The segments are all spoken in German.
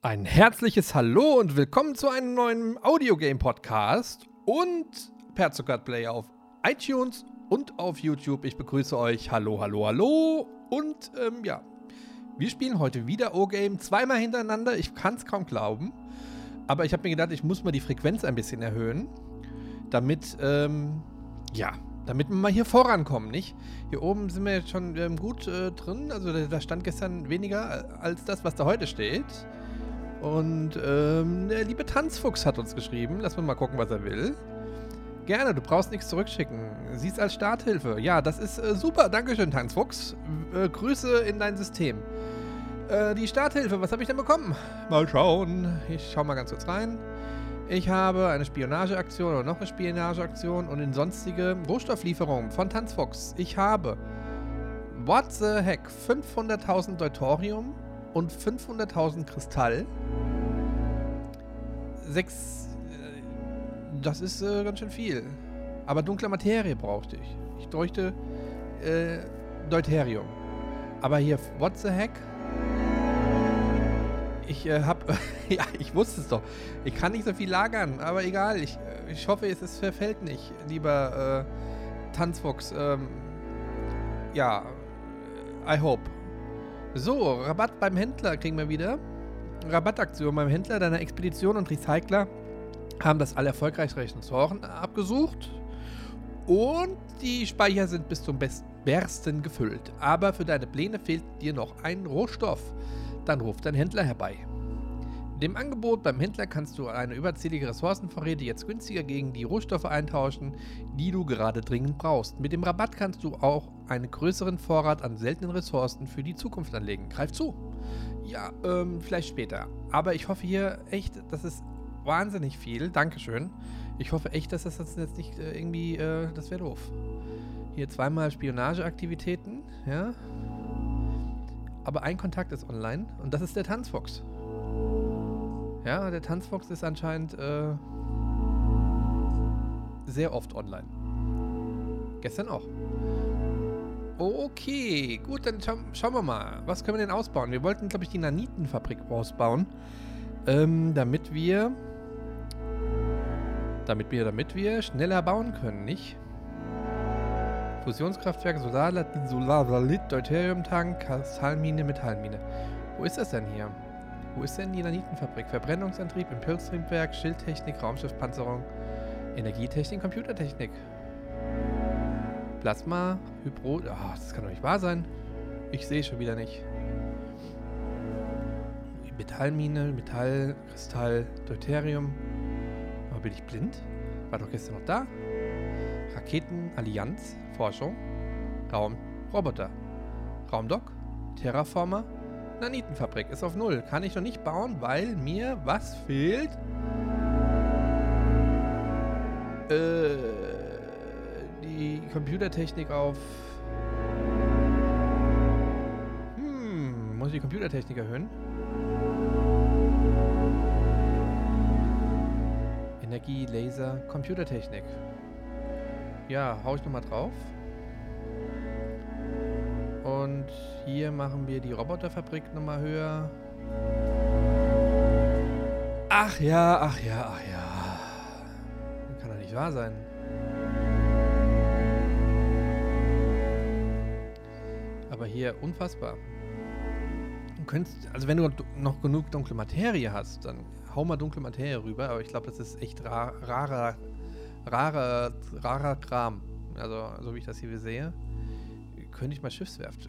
Ein herzliches Hallo und willkommen zu einem neuen Audiogame-Podcast und per Player auf iTunes und auf YouTube. Ich begrüße euch. Hallo, hallo, hallo. Und ähm, ja, wir spielen heute wieder O-Game zweimal hintereinander. Ich kann es kaum glauben. Aber ich habe mir gedacht, ich muss mal die Frequenz ein bisschen erhöhen, damit, ähm, ja, damit wir mal hier vorankommen, nicht? Hier oben sind wir jetzt schon ähm, gut äh, drin. Also da, da stand gestern weniger als das, was da heute steht. Und ähm, der liebe Tanzfuchs hat uns geschrieben. Lass mal gucken, was er will. Gerne, du brauchst nichts zurückschicken. Siehst als Starthilfe. Ja, das ist äh, super. Dankeschön, Tanzfuchs. Äh, Grüße in dein System. Äh, die Starthilfe, was habe ich denn bekommen? Mal schauen. Ich schau mal ganz kurz rein. Ich habe eine Spionageaktion oder noch eine Spionageaktion und in sonstige Rohstofflieferungen von Tanzfuchs. Ich habe What the heck? 500.000 Deutorium und 500.000 Kristall. Sechs. Äh, das ist äh, ganz schön viel. Aber dunkle Materie brauchte ich. Ich bräuchte äh, Deuterium. Aber hier, what the heck? Ich äh, hab. ja, ich wusste es doch. Ich kann nicht so viel lagern, aber egal. Ich, äh, ich hoffe, es, es verfällt nicht, lieber äh, Tanzfuchs. Ähm, ja, I hope. So, Rabatt beim Händler kriegen wir wieder. Rabattaktion beim Händler deiner Expedition und Recycler haben das alle erfolgreich Ressourcen abgesucht. Und die Speicher sind bis zum Bersten gefüllt. Aber für deine Pläne fehlt dir noch ein Rohstoff. Dann ruft dein Händler herbei. Dem Angebot beim Händler kannst du eine überzählige Ressourcenvorräte jetzt günstiger gegen die Rohstoffe eintauschen, die du gerade dringend brauchst. Mit dem Rabatt kannst du auch einen größeren Vorrat an seltenen Ressourcen für die Zukunft anlegen. Greif zu! Ja, ähm, vielleicht später. Aber ich hoffe hier echt, das ist wahnsinnig viel. Dankeschön. Ich hoffe echt, dass das jetzt nicht äh, irgendwie, äh, das wäre doof. Hier zweimal Spionageaktivitäten, ja. Aber ein Kontakt ist online und das ist der Tanzfox. Ja, der Tanzfox ist anscheinend äh, sehr oft online. Gestern auch. Okay, gut, dann scha schauen wir mal. Was können wir denn ausbauen? Wir wollten, glaube ich, die Nanitenfabrik ausbauen. Ähm, damit wir... Damit wir, damit wir schneller bauen können, nicht? Fusionskraftwerk, Solar, Solar, Deuterium-Tank, Kristallmine, Metallmine. Wo ist das denn hier? Wo ist denn die Nanitenfabrik? Verbrennungsantrieb, Impulstriebwerk, Schildtechnik, Raumschiffpanzerung, Energietechnik, Computertechnik. Plasma, Hybro... Oh, das kann doch nicht wahr sein. Ich sehe schon wieder nicht. Metallmine, Metall, Kristall, Deuterium. Aber bin ich blind? War doch gestern noch da. Raketen, Allianz, Forschung, Raum, Roboter, Raumdock, Terraformer, Nanitenfabrik ist auf Null. Kann ich noch nicht bauen, weil mir was fehlt? Äh, die Computertechnik auf... Hm, muss ich die Computertechnik erhöhen? Energie, Laser, Computertechnik. Ja, hau ich nochmal drauf. Und hier machen wir die Roboterfabrik nochmal höher. Ach ja, ach ja, ach ja. Kann doch nicht wahr sein. Aber hier unfassbar. Du könntest, also wenn du noch genug dunkle Materie hast, dann hau mal dunkle Materie rüber. Aber ich glaube, das ist echt rar, rarer, rarer, rarer Kram. Also, so wie ich das hier sehe könnte ich mal Schiffswerft.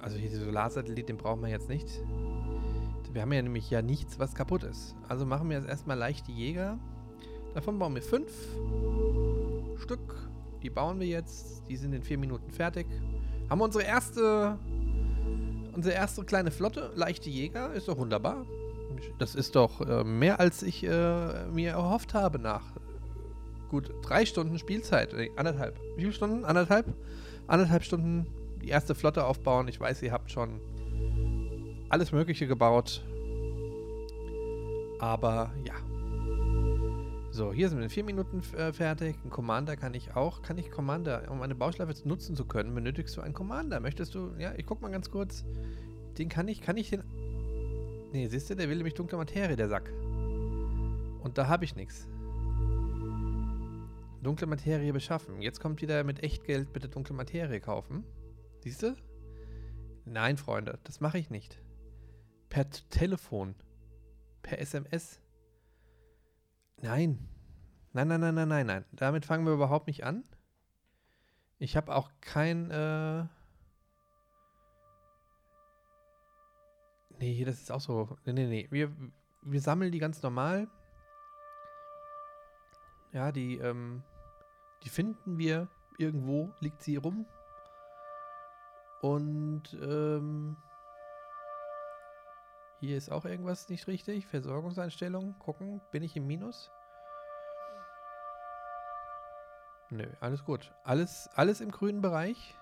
Also hier der Solarsatellit, den brauchen wir jetzt nicht. Wir haben ja nämlich ja nichts, was kaputt ist. Also machen wir jetzt erstmal leichte Jäger. Davon bauen wir fünf Stück. Die bauen wir jetzt. Die sind in vier Minuten fertig. Haben wir unsere erste, unsere erste kleine Flotte. Leichte Jäger. Ist doch wunderbar. Das ist doch äh, mehr, als ich äh, mir erhofft habe nach gut drei Stunden Spielzeit. Anderthalb. Wie viele Stunden? Anderthalb? Anderthalb Stunden die erste Flotte aufbauen. Ich weiß, ihr habt schon alles Mögliche gebaut. Aber ja. So, hier sind wir in vier Minuten äh, fertig. Ein Commander kann ich auch. Kann ich Commander, um eine Bauschleife nutzen zu können, benötigst du einen Commander. Möchtest du, ja, ich guck mal ganz kurz. Den kann ich, kann ich den Nee, siehst du, der will nämlich dunkle Materie, der Sack. Und da habe ich nichts. Dunkle Materie beschaffen. Jetzt kommt wieder mit Echtgeld bitte dunkle Materie kaufen. Siehst du? Nein, Freunde, das mache ich nicht. Per Telefon. Per SMS. Nein. Nein, nein, nein, nein, nein, nein. Damit fangen wir überhaupt nicht an. Ich habe auch kein. Äh nee, das ist auch so. Nee, nee, nee. Wir, wir sammeln die ganz normal. Ja, die, ähm, die finden wir irgendwo, liegt sie rum. Und ähm, hier ist auch irgendwas nicht richtig. Versorgungseinstellung. Gucken, bin ich im Minus? Nö, alles gut. Alles, alles im grünen Bereich.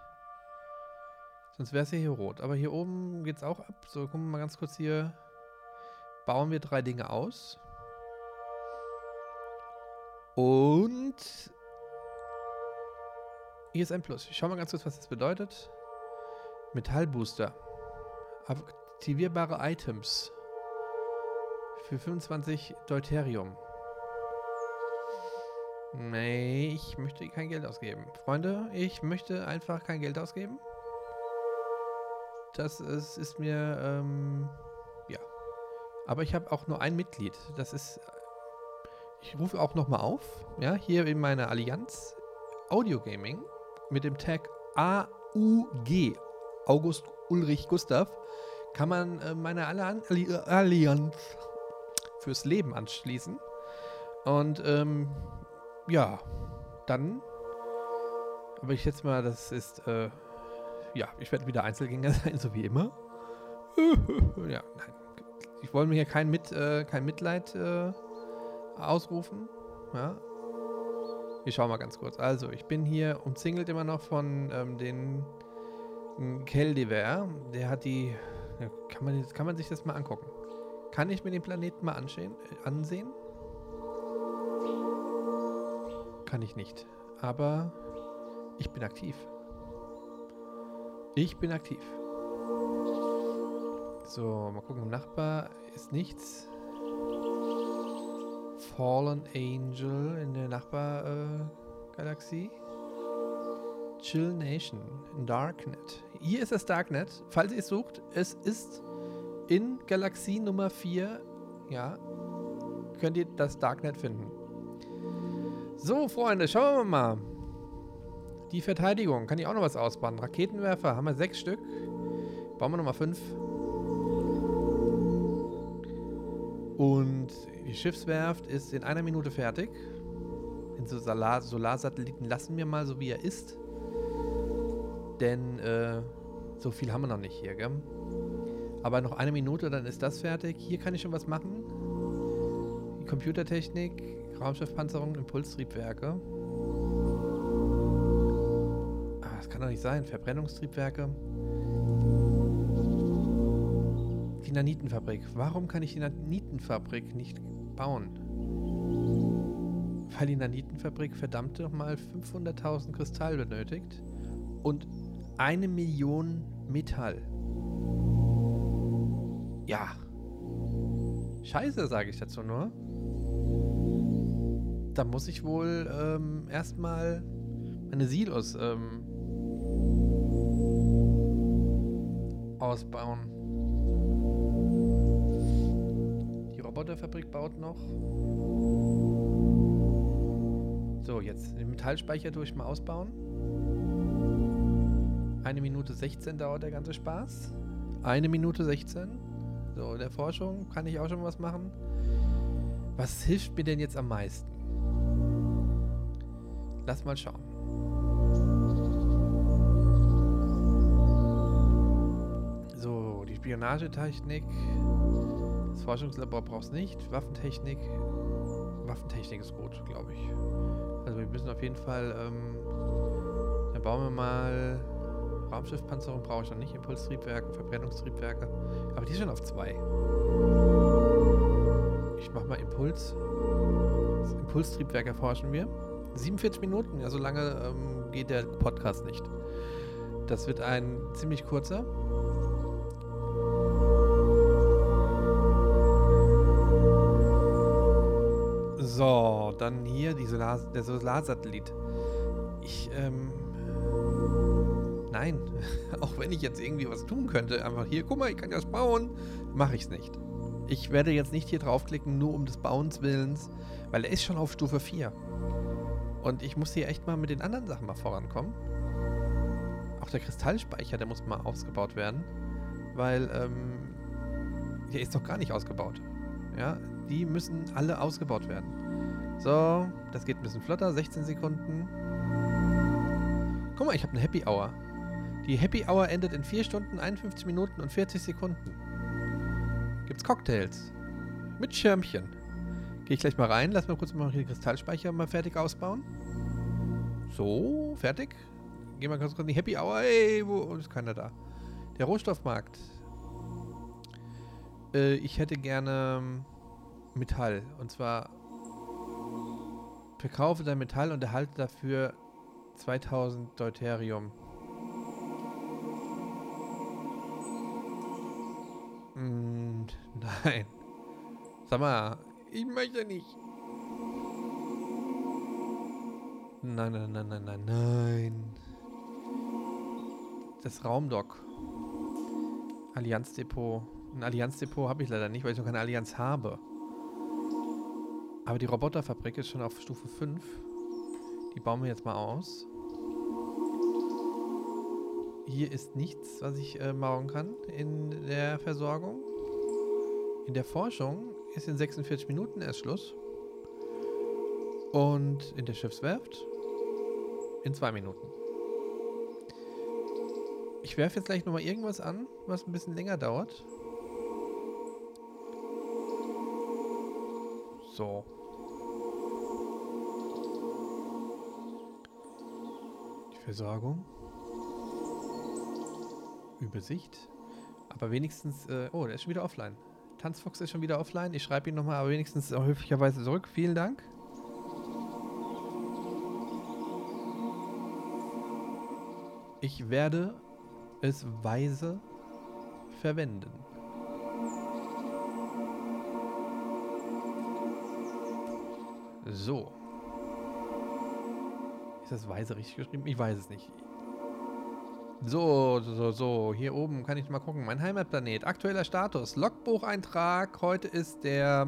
Sonst wäre es ja hier rot. Aber hier oben geht es auch ab. So, gucken wir mal ganz kurz hier. Bauen wir drei Dinge aus. Und ein Plus. Ich schau mal ganz kurz, was das bedeutet. Metallbooster. Aktivierbare Items. Für 25 Deuterium. Nee, ich möchte kein Geld ausgeben. Freunde, ich möchte einfach kein Geld ausgeben. Das ist, ist mir, ähm, ja. Aber ich habe auch nur ein Mitglied. Das ist, ich rufe auch nochmal auf, ja, hier in meiner Allianz Audio Gaming mit dem Tag AUG, August Ulrich Gustav, kann man äh, meine Allianz fürs Leben anschließen. Und ähm, ja, dann. Aber ich schätze mal, das ist. Äh, ja, ich werde wieder Einzelgänger sein, so wie immer. ja, nein. Ich wollte mir hier kein, Mit, äh, kein Mitleid äh, ausrufen. Ja. Wir schauen mal ganz kurz. Also, ich bin hier umzingelt immer noch von ähm, den Keldiver. Der hat die. Ja, kann, man, kann man sich das mal angucken? Kann ich mir den Planeten mal ansehen? Äh, ansehen? Kann ich nicht. Aber ich bin aktiv. Ich bin aktiv. So, mal gucken. Im Nachbar ist nichts. Fallen Angel in der Nachbargalaxie. Chill Nation. Darknet. Hier ist das Darknet. Falls ihr es sucht, es ist in Galaxie Nummer 4. Ja. Könnt ihr das Darknet finden. So, Freunde, schauen wir mal. Die Verteidigung. Kann ich auch noch was ausbauen? Raketenwerfer haben wir sechs Stück. Bauen wir nochmal fünf. Und die Schiffswerft ist in einer Minute fertig. Den Solar Solarsatelliten lassen wir mal so, wie er ist. Denn äh, so viel haben wir noch nicht hier, gell? Aber noch eine Minute, dann ist das fertig. Hier kann ich schon was machen. Die Computertechnik, Raumschiffpanzerung, Impulstriebwerke. Ah, das kann doch nicht sein. Verbrennungstriebwerke. Die Nanitenfabrik. Warum kann ich die Nanitenfabrik nicht bauen? Weil die Nanitenfabrik verdammt nochmal 500.000 Kristall benötigt und eine Million Metall. Ja. Scheiße, sage ich dazu nur da muss ich wohl ähm, erstmal meine Silos ähm, ausbauen. Die Roboterfabrik baut noch. So, jetzt den Metallspeicher durch mal ausbauen. Eine Minute 16 dauert der ganze Spaß. Eine Minute 16. So, in der Forschung kann ich auch schon was machen. Was hilft mir denn jetzt am meisten? Lass mal schauen. So, die Spionagetechnik. Forschungslabor brauchst nicht. Waffentechnik. Waffentechnik ist gut, glaube ich. Also wir müssen auf jeden Fall. Ähm, dann bauen wir mal. Raumschiffpanzerung brauche ich noch nicht. Impulstriebwerke, Verbrennungstriebwerke. Aber die sind auf zwei. Ich mache mal Impuls. Das Impulstriebwerk erforschen wir. 47 Minuten, ja, so lange ähm, geht der Podcast nicht. Das wird ein ziemlich kurzer. Dann hier die Solar, der Solarsatellit. Ich, ähm. Nein. Auch wenn ich jetzt irgendwie was tun könnte, einfach hier, guck mal, ich kann das bauen, mache ich es nicht. Ich werde jetzt nicht hier draufklicken, nur um des Bauens Willens, weil er ist schon auf Stufe 4. Und ich muss hier echt mal mit den anderen Sachen mal vorankommen. Auch der Kristallspeicher, der muss mal ausgebaut werden. Weil, ähm, der ist doch gar nicht ausgebaut. Ja, die müssen alle ausgebaut werden. So, das geht ein bisschen flotter, 16 Sekunden. Guck mal, ich habe eine Happy Hour. Die Happy Hour endet in 4 Stunden, 51 Minuten und 40 Sekunden. Gibt's Cocktails. Mit Schirmchen. Gehe ich gleich mal rein, lass mal kurz mal hier den Kristallspeicher mal fertig ausbauen. So, fertig. Gehen wir ganz kurz in die Happy Hour. Ey, wo ist keiner da? Der Rohstoffmarkt. Äh, ich hätte gerne Metall. Und zwar verkaufe dein Metall und erhalte dafür 2000 Deuterium. Mm, nein. Sag mal, ich möchte nicht. Nein, nein, nein, nein, nein, nein. Das Raumdock. Allianzdepot. Ein Allianzdepot habe ich leider nicht, weil ich noch keine Allianz habe. Aber die Roboterfabrik ist schon auf Stufe 5. Die bauen wir jetzt mal aus. Hier ist nichts, was ich äh, bauen kann in der Versorgung. In der Forschung ist in 46 Minuten erst Schluss. Und in der Schiffswerft in zwei Minuten. Ich werfe jetzt gleich nochmal irgendwas an, was ein bisschen länger dauert. So. Versorgung. Übersicht. Aber wenigstens, äh, oh, der ist schon wieder offline. Tanzfuchs ist schon wieder offline. Ich schreibe ihn nochmal, aber wenigstens höflicherweise zurück. Vielen Dank. Ich werde es weise verwenden. So. Ist das weise richtig geschrieben? Ich weiß es nicht. So, so, so. Hier oben kann ich mal gucken. Mein Heimatplanet. Aktueller Status. Logbucheintrag. Heute ist der.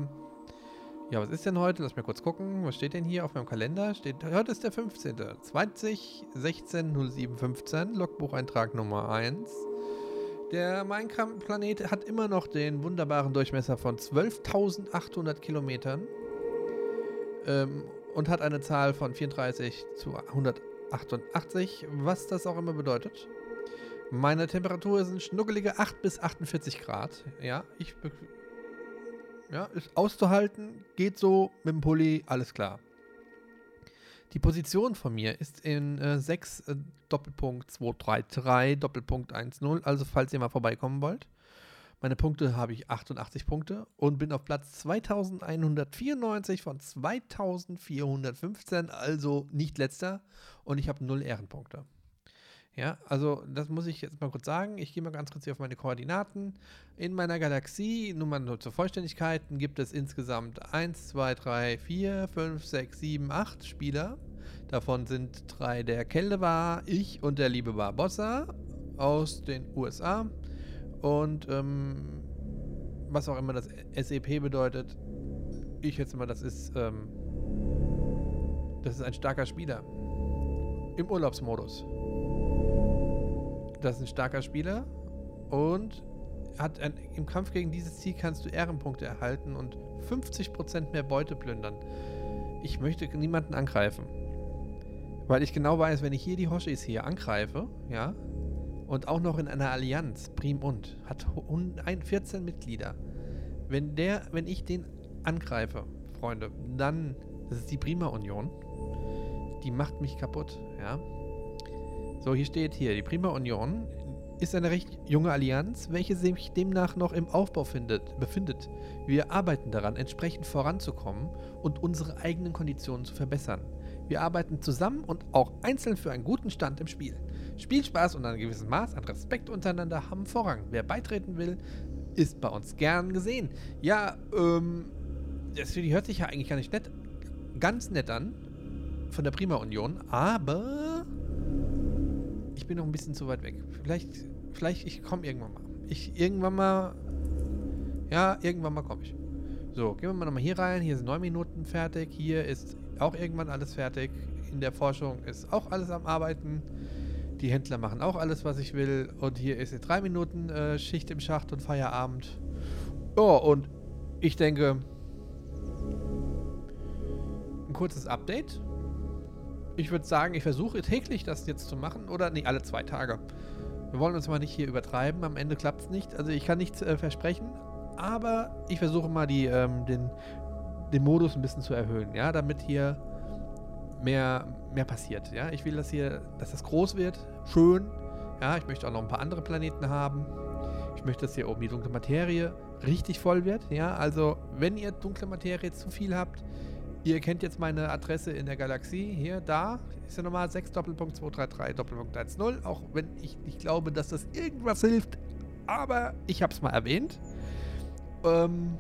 Ja, was ist denn heute? Lass mir kurz gucken. Was steht denn hier auf meinem Kalender? Steht, heute ist der 15. 20, 16, 07, 15. Logbucheintrag Nummer 1. Der Minecraft-Planet hat immer noch den wunderbaren Durchmesser von 12.800 Kilometern. Ähm, und hat eine Zahl von 34 zu 188, was das auch immer bedeutet. Meine Temperatur sind schnuckelige 8 bis 48 Grad. Ja, ich. Ja, ist auszuhalten, geht so mit dem Pulli, alles klar. Die Position von mir ist in äh, 6 äh, Doppelpunkt 233 Doppelpunkt 10, also falls ihr mal vorbeikommen wollt. Meine Punkte habe ich 88 Punkte und bin auf Platz 2194 von 2415, also nicht letzter. Und ich habe 0 Ehrenpunkte. Ja, also das muss ich jetzt mal kurz sagen. Ich gehe mal ganz kurz hier auf meine Koordinaten. In meiner Galaxie, nur mal nur zur Vollständigkeit, gibt es insgesamt 1, 2, 3, 4, 5, 6, 7, 8 Spieler. Davon sind drei der Keldebar, ich und der liebe Barbossa aus den USA. Und ähm, was auch immer das SEP bedeutet, ich schätze mal, das ist, ähm, das ist ein starker Spieler. Im Urlaubsmodus. Das ist ein starker Spieler und hat ein, im Kampf gegen dieses Ziel kannst du Ehrenpunkte erhalten und 50% mehr Beute plündern. Ich möchte niemanden angreifen. Weil ich genau weiß, wenn ich hier die Hoshis hier angreife, ja, und auch noch in einer Allianz, Prim und, hat 14 Mitglieder. Wenn der, wenn ich den angreife, Freunde, dann, das ist die Prima Union, die macht mich kaputt, ja. So, hier steht hier, die Prima Union ist eine recht junge Allianz, welche sich demnach noch im Aufbau findet, befindet. Wir arbeiten daran, entsprechend voranzukommen und unsere eigenen Konditionen zu verbessern. Wir arbeiten zusammen und auch einzeln für einen guten Stand im Spiel. Spielspaß und ein gewisses Maß an Respekt untereinander haben Vorrang. Wer beitreten will, ist bei uns gern gesehen. Ja, ähm, das hört sich ja eigentlich gar nicht nett, ganz nett an von der Prima Union, aber ich bin noch ein bisschen zu weit weg. Vielleicht, vielleicht ich komme irgendwann mal. Ich irgendwann mal, ja, irgendwann mal komme ich. So, gehen wir mal nochmal hier rein. Hier sind neun Minuten fertig. Hier ist auch irgendwann alles fertig. In der Forschung ist auch alles am Arbeiten. Die Händler machen auch alles, was ich will. Und hier ist jetzt drei Minuten äh, Schicht im Schacht und Feierabend. Oh, und ich denke, ein kurzes Update. Ich würde sagen, ich versuche täglich das jetzt zu machen oder nee, alle zwei Tage. Wir wollen uns mal nicht hier übertreiben. Am Ende klappt es nicht. Also ich kann nichts äh, versprechen, aber ich versuche mal die, ähm, den, den Modus ein bisschen zu erhöhen, ja, damit hier mehr, mehr passiert. Ja, ich will, dass hier, dass das groß wird, schön. Ja, ich möchte auch noch ein paar andere Planeten haben. Ich möchte, dass hier oben die dunkle Materie richtig voll wird. Ja, also wenn ihr dunkle Materie zu viel habt, ihr kennt jetzt meine Adresse in der Galaxie. Hier, da ist ja nochmal 6 Doppelpunkt 233 Doppelpunkt 10. Auch wenn ich nicht glaube, dass das irgendwas hilft. Aber ich habe es mal erwähnt. Ähm,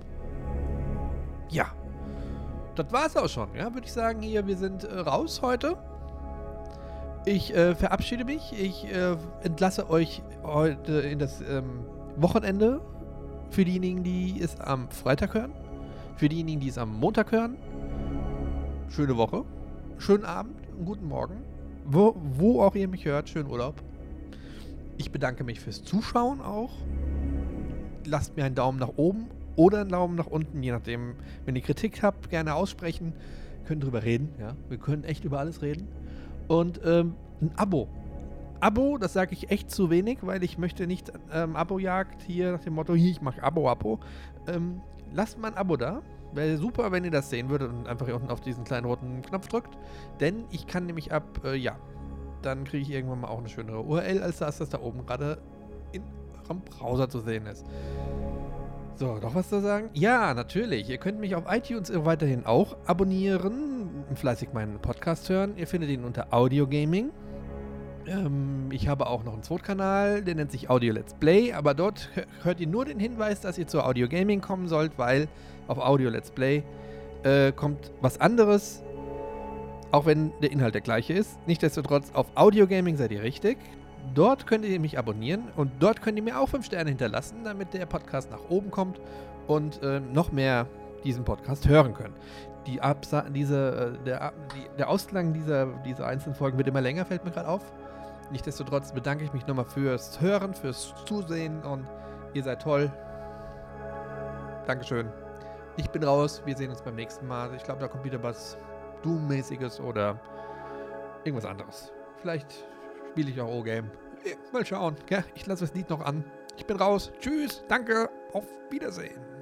ja, das war es auch schon. Ja, würde ich sagen, hier, wir sind äh, raus heute. Ich äh, verabschiede mich. Ich äh, entlasse euch heute in das ähm, Wochenende. Für diejenigen, die es am Freitag hören. Für diejenigen, die es am Montag hören. Schöne Woche. Schönen Abend und guten Morgen. Wo, wo auch ihr mich hört. Schönen Urlaub. Ich bedanke mich fürs Zuschauen auch. Lasst mir einen Daumen nach oben oder einen Daumen nach unten, je nachdem. Wenn ihr Kritik habt, gerne aussprechen. Können drüber reden, ja. Wir können echt über alles reden. Und ähm, ein Abo. Abo, das sage ich echt zu wenig, weil ich möchte nicht ähm, Abo-Jagd hier nach dem Motto, hier, ich mache Abo, Abo. Ähm, lasst mal ein Abo da. Wäre super, wenn ihr das sehen würdet und einfach hier unten auf diesen kleinen roten Knopf drückt. Denn ich kann nämlich ab, äh, ja, dann kriege ich irgendwann mal auch eine schönere URL, als das, das da oben gerade in eurem Browser zu sehen ist. So, noch was zu sagen? Ja, natürlich. Ihr könnt mich auf iTunes weiterhin auch abonnieren, fleißig meinen Podcast hören. Ihr findet ihn unter Audio Gaming. Ähm, ich habe auch noch einen Zweitkanal, der nennt sich Audio Let's Play, aber dort hört ihr nur den Hinweis, dass ihr zu Audio Gaming kommen sollt, weil auf Audio Let's Play äh, kommt was anderes, auch wenn der Inhalt der gleiche ist. Nichtsdestotrotz, auf Audio Gaming seid ihr richtig. Dort könnt ihr mich abonnieren und dort könnt ihr mir auch 5 Sterne hinterlassen, damit der Podcast nach oben kommt und äh, noch mehr diesen Podcast hören können. Die Absa diese, äh, der, die, der Ausklang dieser, dieser einzelnen Folgen wird immer länger, fällt mir gerade auf. Nichtsdestotrotz bedanke ich mich nochmal fürs Hören, fürs Zusehen und ihr seid toll. Dankeschön. Ich bin raus. Wir sehen uns beim nächsten Mal. Ich glaube, da kommt wieder was Doom-mäßiges oder irgendwas anderes. Vielleicht spiele ich auch O-Game. Mal schauen. Ja, ich lasse das Lied noch an. Ich bin raus. Tschüss. Danke. Auf Wiedersehen.